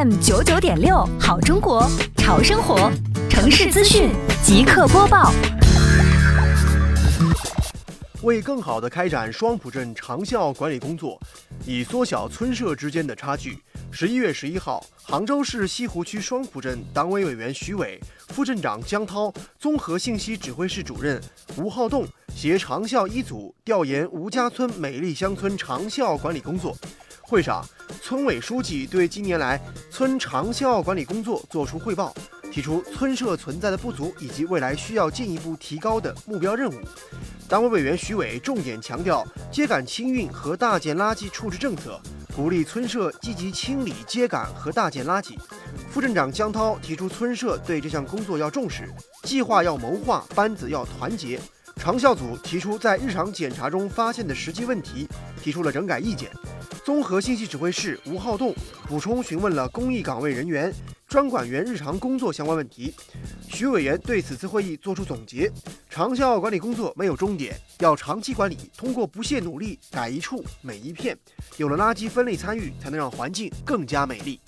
m 九九点六，好中国，潮生活，城市资讯即刻播报。为更好地开展双浦镇长效管理工作，以缩小村社之间的差距，十一月十一号，杭州市西湖区双浦镇党委委员徐伟、副镇长江涛、综合信息指挥室主任吴浩栋携长效一组调研吴家村美丽乡村长效管理工作。会上，村委书记对近年来村长效管理工作作出汇报，提出村社存在的不足以及未来需要进一步提高的目标任务。党委委员徐伟重点强调秸秆清运和大件垃圾处置政策，鼓励村社积极清理秸秆和大件垃圾。副镇长江涛提出，村社对这项工作要重视，计划要谋划，班子要团结。长效组提出在日常检查中发现的实际问题，提出了整改意见。综合信息指挥室吴浩栋补充询问了公益岗位人员、专管员日常工作相关问题。徐委员对此次会议作出总结：长效管理工作没有终点，要长期管理，通过不懈努力改一处美一片，有了垃圾分类参与，才能让环境更加美丽。